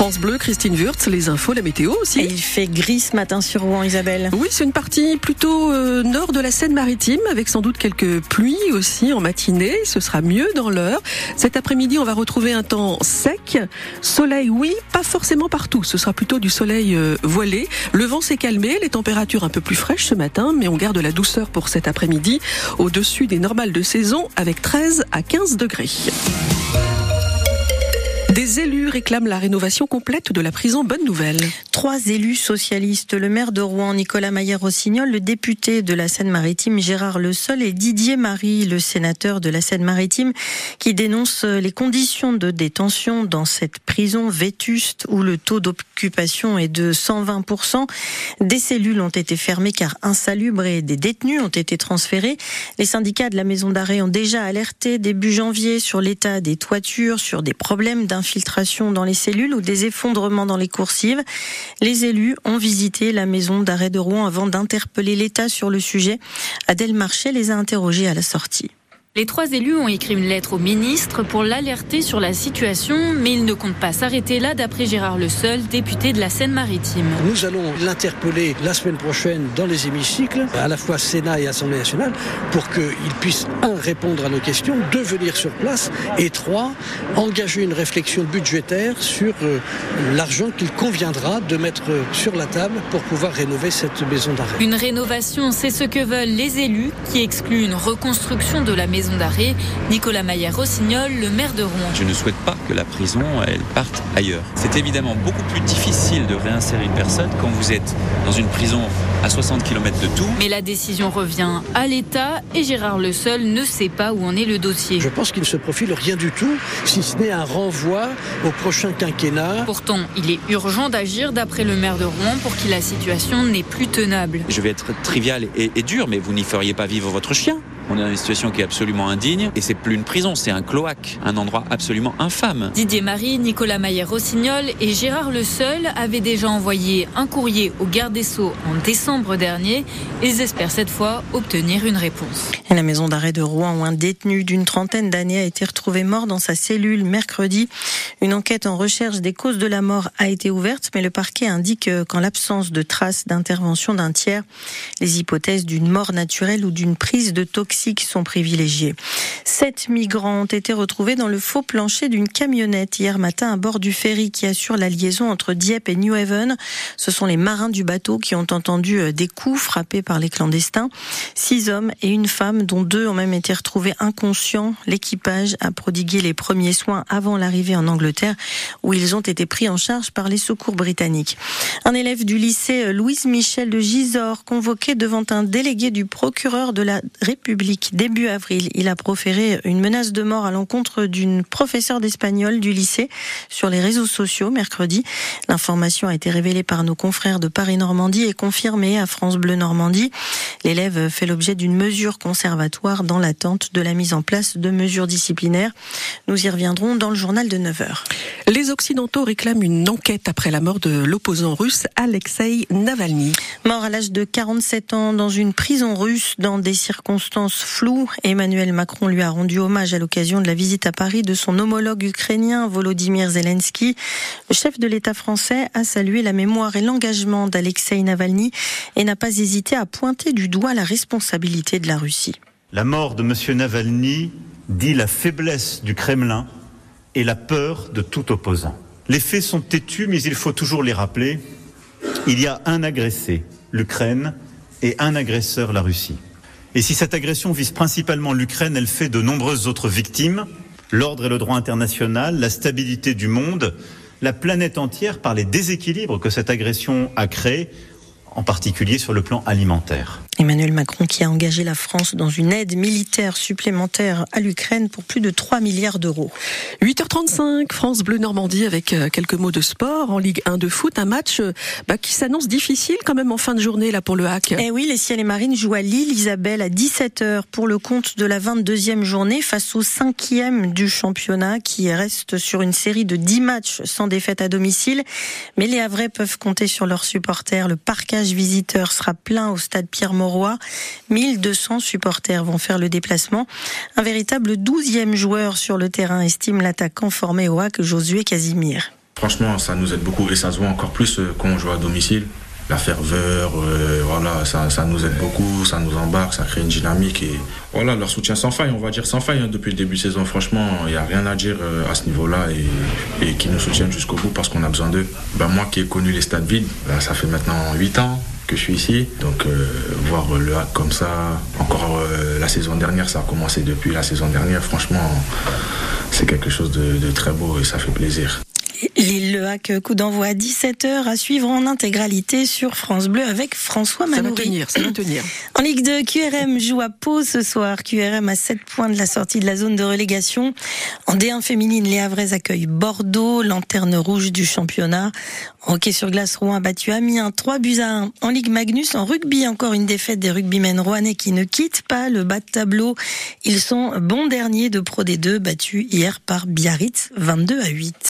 France Bleu, Christine Wurtz, les infos, la météo aussi. Et il fait gris ce matin sur Rouen, Isabelle. Oui, c'est une partie plutôt euh, nord de la Seine-Maritime, avec sans doute quelques pluies aussi en matinée. Ce sera mieux dans l'heure. Cet après-midi, on va retrouver un temps sec. Soleil, oui, pas forcément partout. Ce sera plutôt du soleil euh, voilé. Le vent s'est calmé, les températures un peu plus fraîches ce matin, mais on garde la douceur pour cet après-midi, au-dessus des normales de saison, avec 13 à 15 degrés. Des élus réclament la rénovation complète de la prison. Bonne nouvelle. Trois élus socialistes, le maire de Rouen, Nicolas Maillère-Rossignol, le député de la Seine-Maritime, Gérard Le Sol, et Didier Marie, le sénateur de la Seine-Maritime, qui dénoncent les conditions de détention dans cette prison vétuste où le taux d'occupation est de 120%. Des cellules ont été fermées car insalubres et des détenus ont été transférés. Les syndicats de la maison d'arrêt ont déjà alerté début janvier sur l'état des toitures, sur des problèmes d'un infiltration dans les cellules ou des effondrements dans les coursives. Les élus ont visité la maison d'arrêt de Rouen avant d'interpeller l'État sur le sujet. Adèle Marchais les a interrogés à la sortie. Les trois élus ont écrit une lettre au ministre pour l'alerter sur la situation, mais ils ne comptent pas s'arrêter là, d'après Gérard Le Seul, député de la Seine-Maritime. Nous allons l'interpeller la semaine prochaine dans les hémicycles, à la fois Sénat et Assemblée nationale, pour qu'il puisse, un, répondre à nos questions, deux, venir sur place, et trois, engager une réflexion budgétaire sur euh, l'argent qu'il conviendra de mettre sur la table pour pouvoir rénover cette maison d'arrêt. Une rénovation, c'est ce que veulent les élus, qui excluent une reconstruction de la maison maison d'arrêt. Nicolas Maillard-Rossignol, le maire de Rouen. Je ne souhaite pas que la prison, elle parte ailleurs. C'est évidemment beaucoup plus difficile de réinsérer une personne quand vous êtes dans une prison à 60 km de tout. Mais la décision revient à l'État et Gérard Le Seul ne sait pas où en est le dossier. Je pense qu'il ne se profile rien du tout, si ce n'est un renvoi au prochain quinquennat. Pourtant, il est urgent d'agir d'après le maire de Rouen pour que la situation n'est plus tenable. Je vais être trivial et, et dur, mais vous n'y feriez pas vivre votre chien. On est dans une situation qui est absolument indigne et c'est plus une prison, c'est un cloaque, un endroit absolument infâme. Didier Marie, Nicolas Maillère-Rossignol et Gérard Le Seul avaient déjà envoyé un courrier au garde des Sceaux en décembre dernier. Ils espèrent cette fois obtenir une réponse. Et la maison d'arrêt de Rouen où un détenu d'une trentaine d'années a été retrouvé mort dans sa cellule mercredi. Une enquête en recherche des causes de la mort a été ouverte, mais le parquet indique qu'en l'absence de traces d'intervention d'un tiers, les hypothèses d'une mort naturelle ou d'une prise de toxines qui sont privilégiés. Sept migrants ont été retrouvés dans le faux plancher d'une camionnette hier matin à bord du ferry qui assure la liaison entre Dieppe et New Haven. Ce sont les marins du bateau qui ont entendu euh, des coups frappés par les clandestins. Six hommes et une femme, dont deux ont même été retrouvés inconscients. L'équipage a prodigué les premiers soins avant l'arrivée en Angleterre, où ils ont été pris en charge par les secours britanniques. Un élève du lycée euh, Louise Michel de Gisors, convoqué devant un délégué du procureur de la République début avril. Il a proféré une menace de mort à l'encontre d'une professeure d'espagnol du lycée sur les réseaux sociaux mercredi. L'information a été révélée par nos confrères de Paris-Normandie et confirmée à France Bleu Normandie. L'élève fait l'objet d'une mesure conservatoire dans l'attente de la mise en place de mesures disciplinaires. Nous y reviendrons dans le journal de 9h. Les Occidentaux réclament une enquête après la mort de l'opposant russe Alexei Navalny. Mort à l'âge de 47 ans dans une prison russe dans des circonstances flou. Emmanuel Macron lui a rendu hommage à l'occasion de la visite à Paris de son homologue ukrainien Volodymyr Zelensky. Le chef de l'État français a salué la mémoire et l'engagement d'Alexei Navalny et n'a pas hésité à pointer du doigt la responsabilité de la Russie. La mort de M. Navalny dit la faiblesse du Kremlin et la peur de tout opposant. Les faits sont têtus, mais il faut toujours les rappeler. Il y a un agressé, l'Ukraine, et un agresseur, la Russie. Et si cette agression vise principalement l'Ukraine, elle fait de nombreuses autres victimes. L'ordre et le droit international, la stabilité du monde, la planète entière par les déséquilibres que cette agression a créés, en particulier sur le plan alimentaire. Emmanuel Macron qui a engagé la France dans une aide militaire supplémentaire à l'Ukraine pour plus de 3 milliards d'euros. 8h35, France Bleu Normandie avec euh, quelques mots de sport en Ligue 1 de foot, un match euh, bah, qui s'annonce difficile quand même en fin de journée là pour le hack. Eh oui, les Ciels et Marines jouent à Lille, Isabelle, à 17h pour le compte de la 22e journée face au 5e du championnat qui reste sur une série de 10 matchs sans défaite à domicile. Mais les Havrais peuvent compter sur leurs supporters. Le parcage visiteur sera plein au stade Pierre-Mauroy 1200 supporters vont faire le déplacement. Un véritable douzième joueur sur le terrain, estime l'attaquant formé au HAC Josué Casimir. Franchement, ça nous aide beaucoup et ça se voit encore plus euh, quand on joue à domicile. La ferveur, euh, voilà, ça, ça, nous aide beaucoup, ça nous embarque, ça crée une dynamique et voilà, leur soutien sans faille, on va dire sans faille hein, depuis le début de saison. Franchement, il n'y a rien à dire à ce niveau-là et, et qui nous soutiennent jusqu'au bout parce qu'on a besoin d'eux. Ben, moi qui ai connu les stades vides, ben, ça fait maintenant 8 ans que je suis ici. Donc euh, voir le hack comme ça, encore euh, la saison dernière, ça a commencé depuis la saison dernière, franchement, c'est quelque chose de, très beau et ça fait plaisir. Lille Coup d'envoi à 17h à suivre en intégralité sur France Bleu avec François Manoury. Ça va tenir, ça va tenir. En Ligue 2, QRM joue à Pau ce soir. QRM a 7 points de la sortie de la zone de relégation. En D1 féminine, les Havrais accueillent Bordeaux, lanterne rouge du championnat. En hockey sur glace, Rouen a battu Amiens 3 buts à 1. En Ligue Magnus, en rugby, encore une défaite des rugbymen rouennais qui ne quittent pas le bas de tableau. Ils sont bons derniers de Pro D2, battus hier par Biarritz 22 à 8.